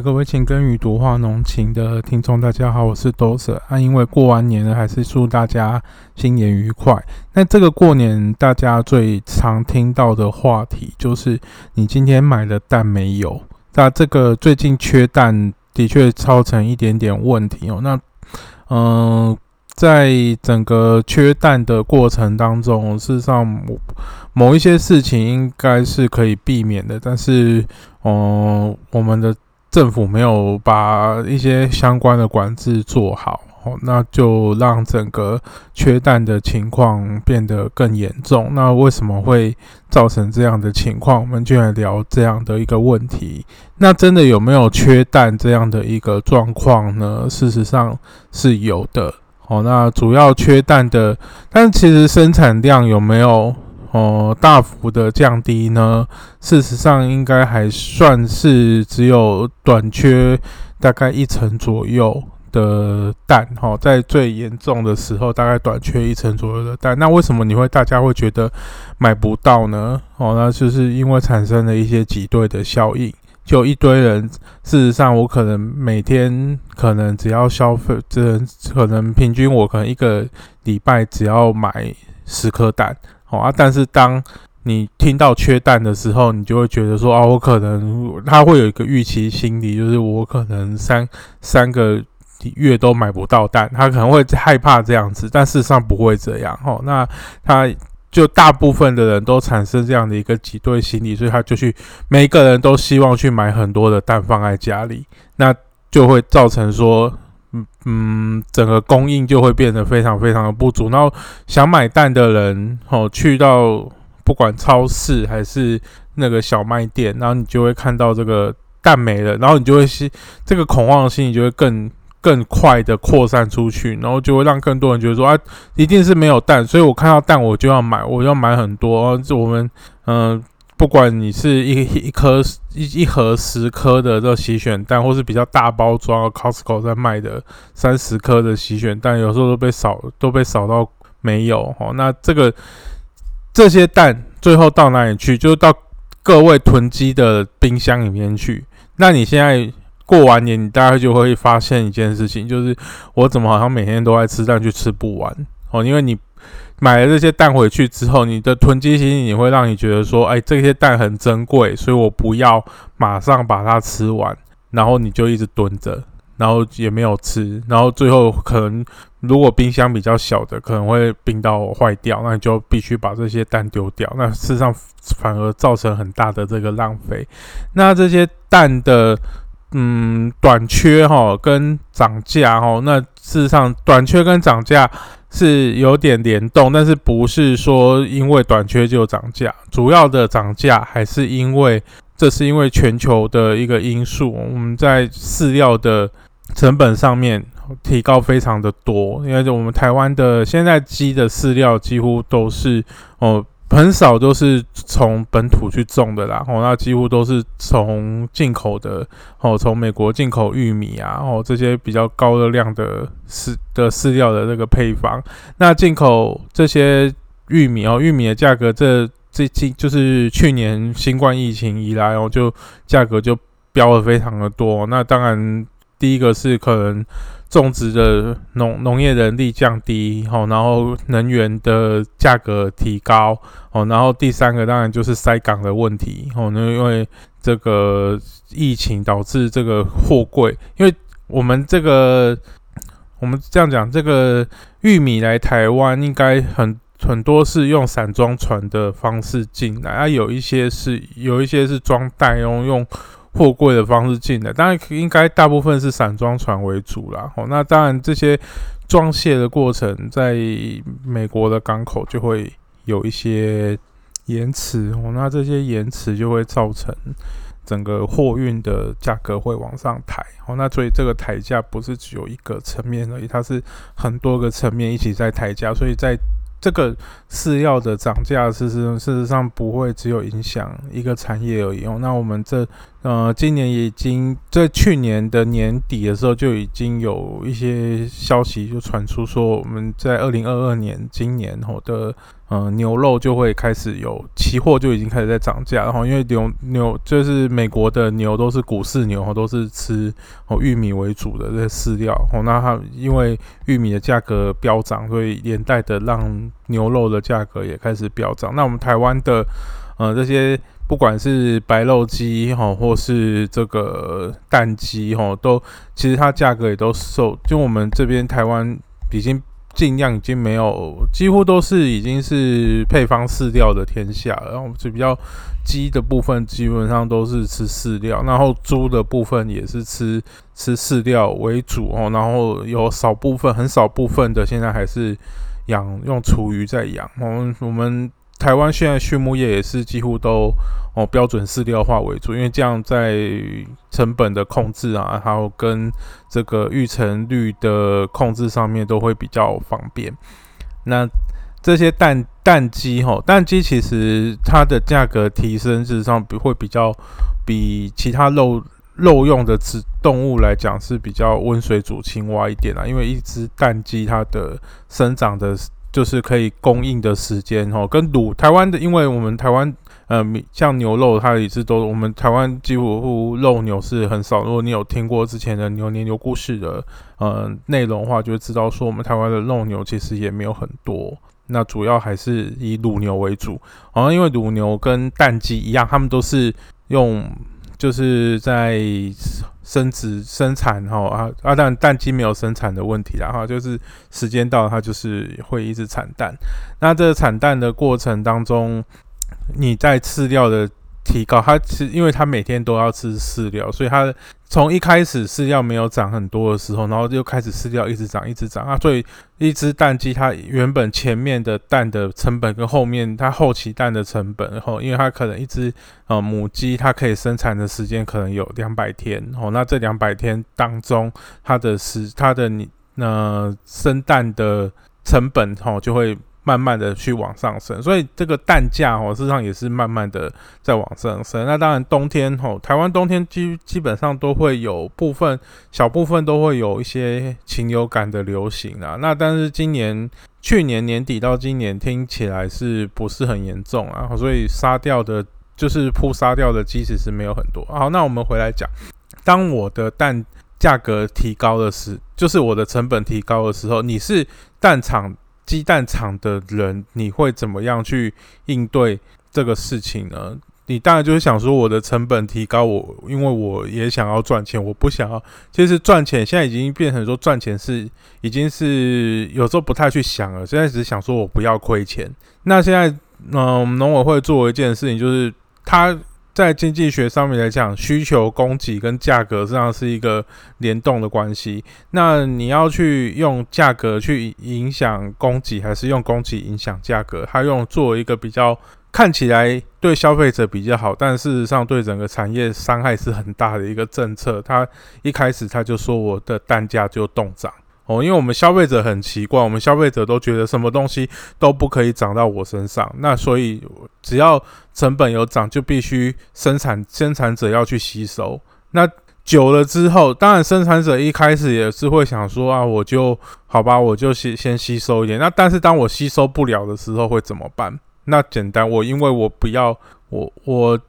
各位情根与读画浓情的听众，大家好，我是多舍啊。因为过完年了，还是祝大家新年愉快。那这个过年大家最常听到的话题就是你今天买的蛋没有？那这个最近缺蛋的确造成一点点问题哦。那嗯，在整个缺蛋的过程当中，事实上某某一些事情应该是可以避免的，但是嗯，我们的。政府没有把一些相关的管制做好，哦，那就让整个缺蛋的情况变得更严重。那为什么会造成这样的情况？我们就来聊这样的一个问题。那真的有没有缺蛋这样的一个状况呢？事实上是有的。哦，那主要缺蛋的，但其实生产量有没有？哦，大幅的降低呢？事实上，应该还算是只有短缺大概一成左右的蛋。哈，在最严重的时候，大概短缺一成左右的蛋。那为什么你会大家会觉得买不到呢？哦，那就是因为产生了一些挤兑的效应。就一堆人，事实上，我可能每天可能只要消费，这可能平均我可能一个礼拜只要买十颗蛋。好啊，但是当你听到缺蛋的时候，你就会觉得说啊，我可能他会有一个预期心理，就是我可能三三个月都买不到蛋，他可能会害怕这样子，但事实上不会这样。哦，那他就大部分的人都产生这样的一个挤兑心理，所以他就去每个人都希望去买很多的蛋放在家里，那就会造成说。嗯整个供应就会变得非常非常的不足。然后想买蛋的人，哦，去到不管超市还是那个小卖店，然后你就会看到这个蛋没了，然后你就会是这个恐慌的心理就会更更快的扩散出去，然后就会让更多人觉得说啊，一定是没有蛋，所以我看到蛋我就要买，我要买很多。就我们嗯。不管你是一一颗一一盒十颗的这个洗选蛋，或是比较大包装，Costco 在卖的三十颗的洗选蛋，有时候都被扫都被扫到没有哦。那这个这些蛋最后到哪里去？就到各位囤积的冰箱里面去。那你现在过完年，你大概就会发现一件事情，就是我怎么好像每天都在吃蛋，却吃不完哦，因为你。买了这些蛋回去之后，你的囤积心理会让你觉得说，哎，这些蛋很珍贵，所以我不要马上把它吃完，然后你就一直蹲着，然后也没有吃，然后最后可能如果冰箱比较小的，可能会冰到坏掉，那你就必须把这些蛋丢掉，那事实上反而造成很大的这个浪费。那这些蛋的嗯短缺哈，跟涨价哈，那事实上短缺跟涨价。是有点联动，但是不是说因为短缺就涨价，主要的涨价还是因为这是因为全球的一个因素，我们在饲料的成本上面提高非常的多，因为我们台湾的现在鸡的饲料几乎都是哦。很少都是从本土去种的啦，哦，那几乎都是从进口的，哦，从美国进口玉米啊，哦，这些比较高热量的饲的饲料的这个配方。那进口这些玉米哦，玉米的价格这这近就是去年新冠疫情以来哦，就价格就飙了非常的多。那当然第一个是可能。种植的农农业人力降低，哦，然后能源的价格提高，哦，然后第三个当然就是塞港的问题，哦，那因为这个疫情导致这个货柜，因为我们这个我们这样讲，这个玉米来台湾应该很很多是用散装船的方式进来，啊，有一些是有一些是装袋用用。货柜的方式进的，当然应该大部分是散装船为主啦。哦，那当然这些装卸的过程在美国的港口就会有一些延迟哦，那这些延迟就会造成整个货运的价格会往上抬哦。那所以这个抬价不是只有一个层面而已，它是很多个层面一起在抬价，所以在。这个饲料的涨价，事实事实上不会只有影响一个产业而已哦。那我们这呃，今年已经在去年的年底的时候，就已经有一些消息就传出说，我们在二零二二年今年后的呃，牛肉就会开始有期货就已经开始在涨价，然后因为牛牛就是美国的牛都是谷饲牛，都是吃哦玉米为主的这些饲料，哦，那它因为玉米的价格飙涨，所以连带的让牛肉的价格也开始飙涨。那我们台湾的呃这些不管是白肉鸡哈，或是这个蛋鸡哈，都其实它价格也都受，就我们这边台湾已经。尽量已经没有，几乎都是已经是配方饲料的天下。然后就比较鸡的部分，基本上都是吃饲料，然后猪的部分也是吃吃饲料为主哦。然后有少部分，很少部分的，现在还是养用厨余在养。我们我们。台湾现在畜牧业也是几乎都哦标准饲料化为主，因为这样在成本的控制啊，还有跟这个育成率的控制上面都会比较方便。那这些蛋蛋鸡哈，蛋鸡其实它的价格提升，事实上比会比较比其他肉肉用的植动物来讲是比较温水煮青蛙一点啊，因为一只蛋鸡它的生长的。就是可以供应的时间哦，跟卤台湾的，因为我们台湾呃，像牛肉，它也是都我们台湾几乎肉牛是很少。如果你有听过之前的牛年牛故事的呃内容的话，就会知道说我们台湾的肉牛其实也没有很多。那主要还是以乳牛为主，好像因为乳牛跟蛋鸡一样，他们都是用。就是在生殖生产哈啊啊，但蛋鸡没有生产的问题啦哈，就是时间到它就是会一直产蛋。那这产蛋的过程当中，你在饲料的。提高它，其实因为它每天都要吃饲料，所以它从一开始饲料没有涨很多的时候，然后就开始饲料一直涨，一直涨啊。所以一只蛋鸡它原本前面的蛋的成本跟后面它后期蛋的成本，然后因为它可能一只呃母鸡它可以生产的时间可能有两百天哦，那这两百天当中它的时它的你那生蛋的成本哦就会。慢慢的去往上升，所以这个蛋价哦，事实上也是慢慢的在往上升。那当然冬天吼，台湾冬天基基本上都会有部分小部分都会有一些禽流感的流行啊。那但是今年去年年底到今年听起来是不是很严重啊？所以杀掉的，就是扑杀掉的鸡其实没有很多。好，那我们回来讲，当我的蛋价格提高的时，就是我的成本提高的时候，你是蛋厂。鸡蛋厂的人，你会怎么样去应对这个事情呢？你当然就是想说，我的成本提高，我因为我也想要赚钱，我不想要。其实赚钱现在已经变成说赚钱是已经是有时候不太去想了，现在只是想说我不要亏钱。那现在，嗯，农委会做一件事情，就是他。在经济学上面来讲，需求、供给跟价格实际上是一个联动的关系。那你要去用价格去影响供给，还是用供给影响价格？它用做一个比较看起来对消费者比较好，但事实上对整个产业伤害是很大的一个政策。它一开始他就说我的单价就动涨。哦，因为我们消费者很奇怪，我们消费者都觉得什么东西都不可以涨到我身上，那所以只要成本有涨，就必须生产生产者要去吸收。那久了之后，当然生产者一开始也是会想说啊，我就好吧，我就先先吸收一点。那但是当我吸收不了的时候会怎么办？那简单，我因为我不要我我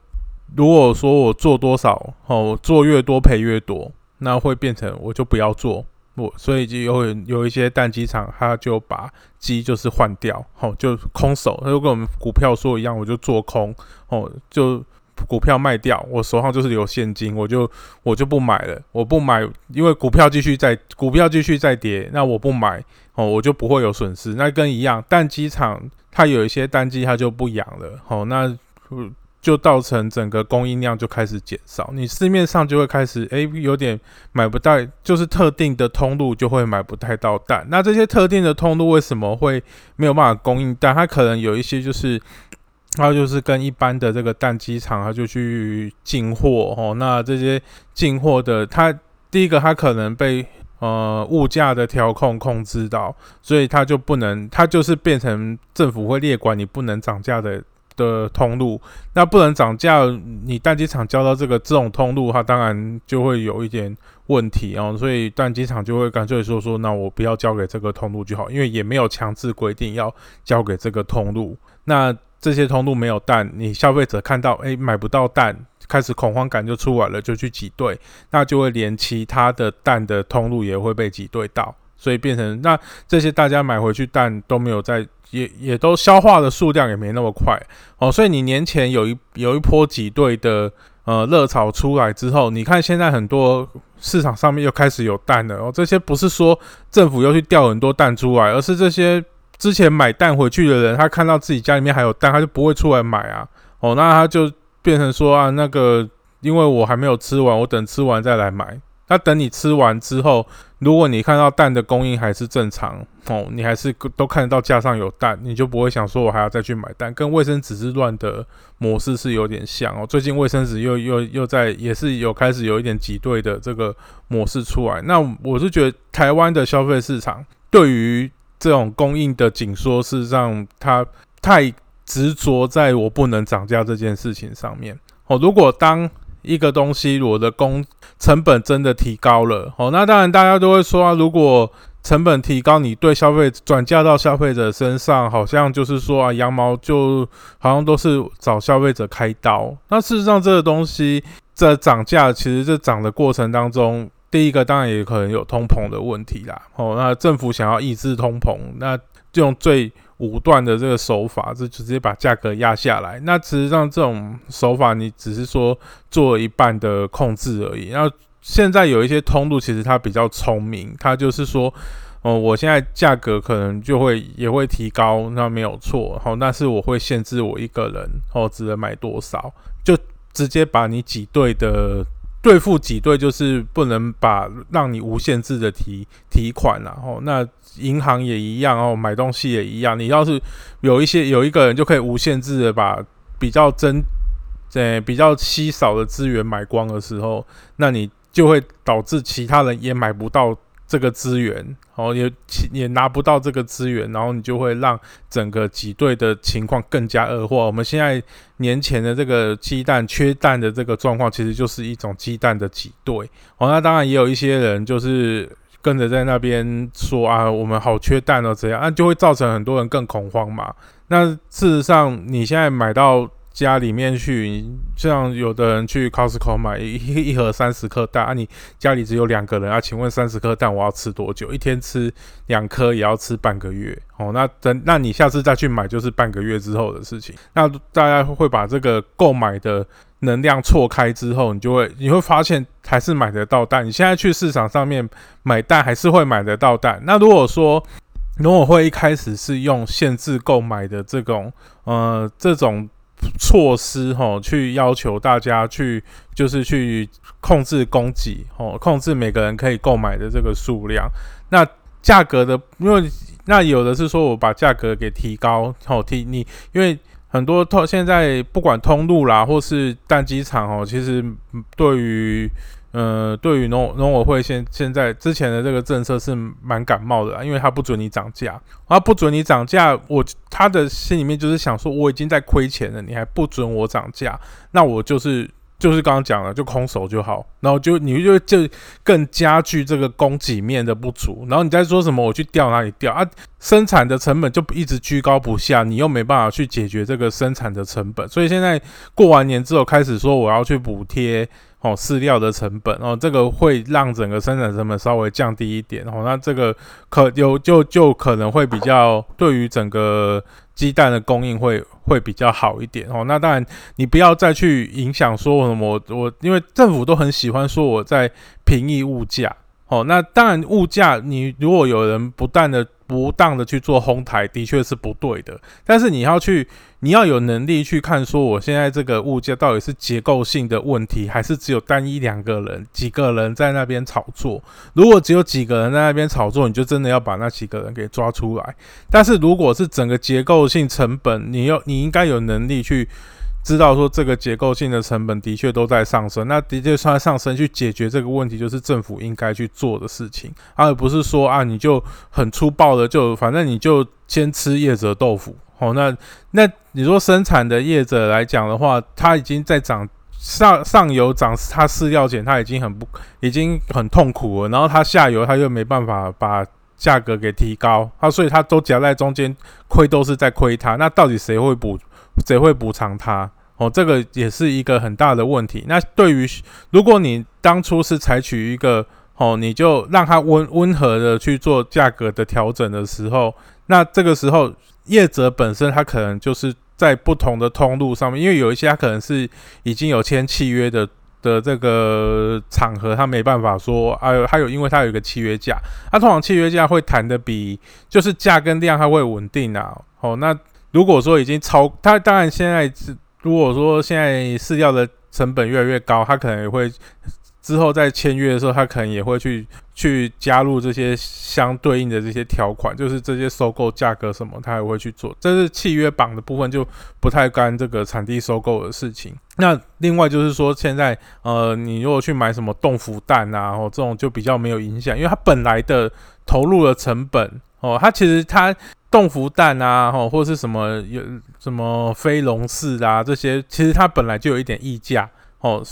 如果说我做多少哦，做越多赔越多，那会变成我就不要做。不，所以就有有一些蛋鸡场，他就把鸡就是换掉，吼，就空手，他就跟我们股票说一样，我就做空，哦，就股票卖掉，我手上就是有现金，我就我就不买了，我不买，因为股票继续在股票继续在跌，那我不买，哦，我就不会有损失。那跟一样，蛋鸡场它有一些蛋鸡它就不养了，好，那就造成整个供应量就开始减少，你市面上就会开始诶有点买不到，就是特定的通路就会买不太到蛋。那这些特定的通路为什么会没有办法供应蛋？它可能有一些就是它就是跟一般的这个蛋鸡场，它就去进货哦。那这些进货的，它第一个它可能被呃物价的调控控制到，所以它就不能，它就是变成政府会列管你不能涨价的。的通路，那不能涨价，你蛋机场交到这个这种通路，它当然就会有一点问题哦，所以蛋机场就会干脆说说，那我不要交给这个通路就好，因为也没有强制规定要交给这个通路。那这些通路没有蛋，你消费者看到诶买不到蛋，开始恐慌感就出来了，就去挤兑，那就会连其他的蛋的通路也会被挤兑到，所以变成那这些大家买回去蛋都没有在。也也都消化的数量也没那么快。哦，所以你年前有一有一波挤兑的呃热潮出来之后，你看现在很多市场上面又开始有蛋了。哦，这些不是说政府又去调很多蛋出来，而是这些之前买蛋回去的人，他看到自己家里面还有蛋，他就不会出来买啊。哦，那他就变成说啊，那个因为我还没有吃完，我等吃完再来买。那等你吃完之后，如果你看到蛋的供应还是正常哦，你还是都看得到架上有蛋，你就不会想说我还要再去买蛋，跟卫生纸之乱的模式是有点像哦。最近卫生纸又又又在也是有开始有一点挤兑的这个模式出来。那我是觉得台湾的消费市场对于这种供应的紧缩，事实上它太执着在我不能涨价这件事情上面哦。如果当一个东西，我的工成本真的提高了，哦，那当然大家都会说啊，如果成本提高，你对消费转嫁到消费者身上，好像就是说啊，羊毛就好像都是找消费者开刀。那事实上，这个东西在涨价，其实这涨的过程当中，第一个当然也可能有通膨的问题啦，哦，那政府想要抑制通膨，那用最武断的这个手法，就直接把价格压下来。那实际上这种手法，你只是说做一半的控制而已。然后现在有一些通路，其实它比较聪明，它就是说，哦，我现在价格可能就会也会提高，那没有错。好，但是我会限制我一个人，哦，只能买多少，就直接把你挤兑的。对付挤兑就是不能把让你无限制的提提款然后那银行也一样哦，买东西也一样。你要是有一些有一个人就可以无限制的把比较真呃比较稀少的资源买光的时候，那你就会导致其他人也买不到。这个资源，哦，也也拿不到这个资源，然后你就会让整个挤兑的情况更加恶化。我们现在年前的这个鸡蛋缺蛋的这个状况，其实就是一种鸡蛋的挤兑。哦，那当然也有一些人就是跟着在那边说啊，我们好缺蛋哦，这样，啊就会造成很多人更恐慌嘛。那事实上，你现在买到。家里面去，像有的人去 Costco 买一一盒三十颗蛋啊，你家里只有两个人啊，请问三十颗蛋我要吃多久？一天吃两颗也要吃半个月哦。那等，那你下次再去买就是半个月之后的事情。那大家会把这个购买的能量错开之后，你就会你会发现还是买得到蛋。你现在去市场上面买蛋还是会买得到蛋。那如果说农委会一开始是用限制购买的这种呃这种。措施哈，去要求大家去，就是去控制供给哦，控制每个人可以购买的这个数量。那价格的，因为那有的是说我把价格给提高哦，提你，因为很多通现在不管通路啦，或是淡机场哦，其实对于。呃，对于农农委会现现在之前的这个政策是蛮感冒的，因为他不准你涨价，啊不准你涨价，我他的心里面就是想说，我已经在亏钱了，你还不准我涨价，那我就是。就是刚刚讲了，就空手就好，然后就你就就更加剧这个供给面的不足，然后你再说什么我去调哪里调啊？生产的成本就一直居高不下，你又没办法去解决这个生产的成本，所以现在过完年之后开始说我要去补贴哦饲料的成本哦，这个会让整个生产成本稍微降低一点哦，那这个可有就就可能会比较对于整个。鸡蛋的供应会会比较好一点哦。那当然，你不要再去影响说什么我，因为政府都很喜欢说我在平抑物价哦。那当然，物价你如果有人不断的。不当的去做哄抬，的确是不对的。但是你要去，你要有能力去看，说我现在这个物价到底是结构性的问题，还是只有单一两个人、几个人在那边炒作？如果只有几个人在那边炒作，你就真的要把那几个人给抓出来。但是如果是整个结构性成本，你要你应该有能力去。知道说这个结构性的成本的确都在上升，那的确在上升，去解决这个问题就是政府应该去做的事情，而不是说啊你就很粗暴的就反正你就先吃叶子豆腐哦，那那你说生产的业者来讲的话，它已经在涨上上游涨它饲料钱，它已经很不已经很痛苦了，然后它下游它又没办法把价格给提高，它所以它都夹在中间，亏都是在亏它。那到底谁会补谁会补偿它？哦，这个也是一个很大的问题。那对于如果你当初是采取一个哦，你就让它温温和的去做价格的调整的时候，那这个时候业者本身他可能就是在不同的通路上面，因为有一些他可能是已经有签契约的的这个场合，他没办法说，哎呦，还有因为他有一个契约价，他通常契约价会谈的比就是价跟量它会稳定啊。哦，那如果说已经超，他当然现在是如果说现在饲料的成本越来越高，他可能也会。之后在签约的时候，他可能也会去去加入这些相对应的这些条款，就是这些收购价格什么，他也会去做。这是契约绑的部分，就不太干这个产地收购的事情。那另外就是说，现在呃，你如果去买什么冻福蛋啊，哦，这种就比较没有影响，因为它本来的投入的成本哦，它其实它冻福蛋啊，吼，或是什么有什么飞龙式啊这些，其实它本来就有一点溢价哦。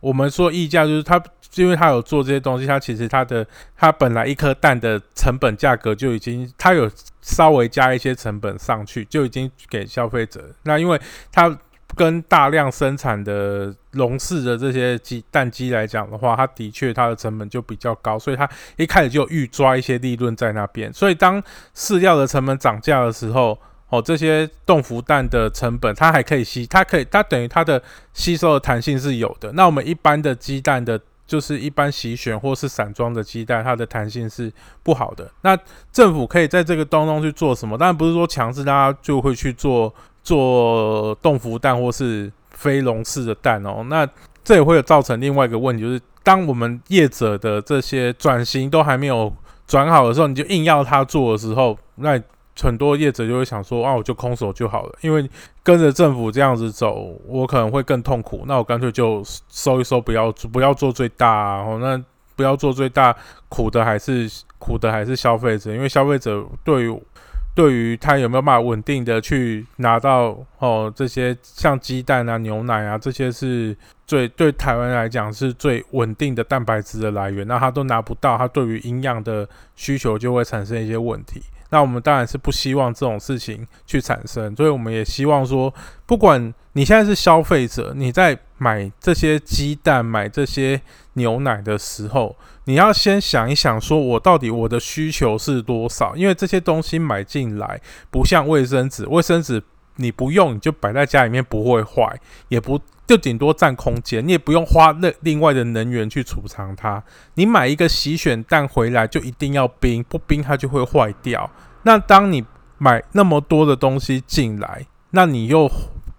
我们说溢价就是它，因为它有做这些东西，它其实它的它本来一颗蛋的成本价格就已经，它有稍微加一些成本上去，就已经给消费者。那因为它跟大量生产的笼式的这些鸡蛋鸡来讲的话，它的确它的成本就比较高，所以它一开始就预抓一些利润在那边。所以当饲料的成本涨价的时候，哦，这些冻福蛋的成本，它还可以吸，它可以，它等于它的吸收的弹性是有的。那我们一般的鸡蛋的，就是一般洗选或是散装的鸡蛋，它的弹性是不好的。那政府可以在这个当中去做什么？当然不是说强制大家就会去做做冻福蛋或是飞龙式的蛋哦。那这也会有造成另外一个问题，就是当我们业者的这些转型都还没有转好的时候，你就硬要他做的时候，那。很多业者就会想说啊，我就空手就好了，因为跟着政府这样子走，我可能会更痛苦。那我干脆就收一收，不要不要做最大。哦，那不要做最大，苦的还是苦的还是消费者，因为消费者对于对于他有没有办法稳定的去拿到哦这些像鸡蛋啊、牛奶啊这些是最对台湾来讲是最稳定的蛋白质的来源，那他都拿不到，他对于营养的需求就会产生一些问题。那我们当然是不希望这种事情去产生，所以我们也希望说，不管你现在是消费者，你在买这些鸡蛋、买这些牛奶的时候，你要先想一想，说我到底我的需求是多少？因为这些东西买进来，不像卫生纸，卫生纸你不用你就摆在家里面不会坏，也不。就顶多占空间，你也不用花那另外的能源去储藏它。你买一个洗选蛋回来，就一定要冰，不冰它就会坏掉。那当你买那么多的东西进来，那你又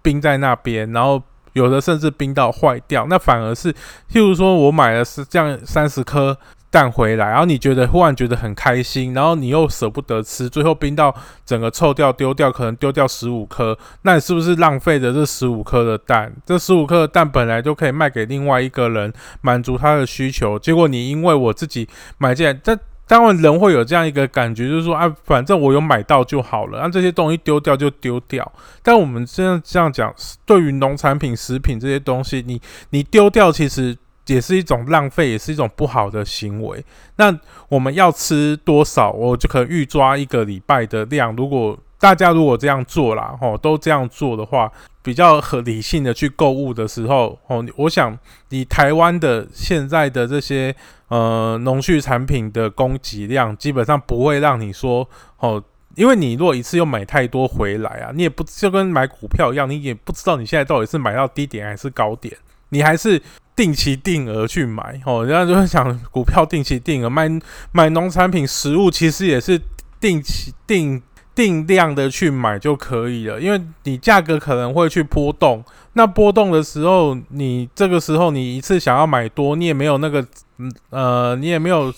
冰在那边，然后有的甚至冰到坏掉，那反而是，譬如说我买了是这样三十颗。蛋回来，然后你觉得忽然觉得很开心，然后你又舍不得吃，最后冰到整个臭掉丢掉，可能丢掉十五颗，那你是不是浪费了这十五颗的蛋？这十五颗的蛋本来就可以卖给另外一个人，满足他的需求，结果你因为我自己买进来，这当然人会有这样一个感觉，就是说啊，反正我有买到就好了，那这些东西丢掉就丢掉。但我们这样这样讲，对于农产品、食品这些东西，你你丢掉其实。也是一种浪费，也是一种不好的行为。那我们要吃多少，我就可能预抓一个礼拜的量。如果大家如果这样做啦，吼，都这样做的话，比较合理性的去购物的时候，哦，我想以台湾的现在的这些呃农畜产品的供给量，基本上不会让你说，哦，因为你如果一次又买太多回来啊，你也不就跟买股票一样，你也不知道你现在到底是买到低点还是高点，你还是。定期定额去买哦，人家就会讲股票定期定额买买农产品食物，其实也是定期定定量的去买就可以了，因为你价格可能会去波动，那波动的时候，你这个时候你一次想要买多，你也没有那个嗯呃，你也没有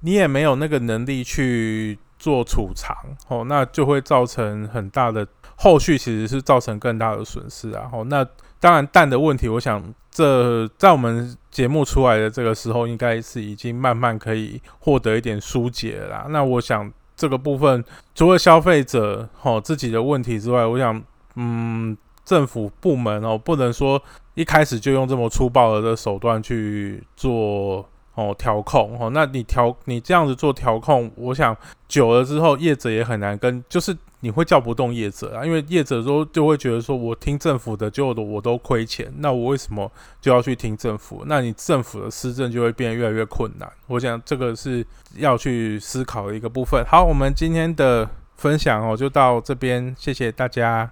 你也没有那个能力去做储藏哦，那就会造成很大的后续，其实是造成更大的损失啊。哦，那当然蛋的问题，我想。这在我们节目出来的这个时候，应该是已经慢慢可以获得一点疏解了。那我想，这个部分，除了消费者哦自己的问题之外，我想，嗯，政府部门哦，不能说一开始就用这么粗暴的手段去做。哦，调控哦，那你调你这样子做调控，我想久了之后，业者也很难跟，就是你会叫不动业者啊，因为业者都就会觉得说我听政府的，就我都亏钱，那我为什么就要去听政府？那你政府的施政就会变得越来越困难。我想这个是要去思考的一个部分。好，我们今天的分享哦就到这边，谢谢大家。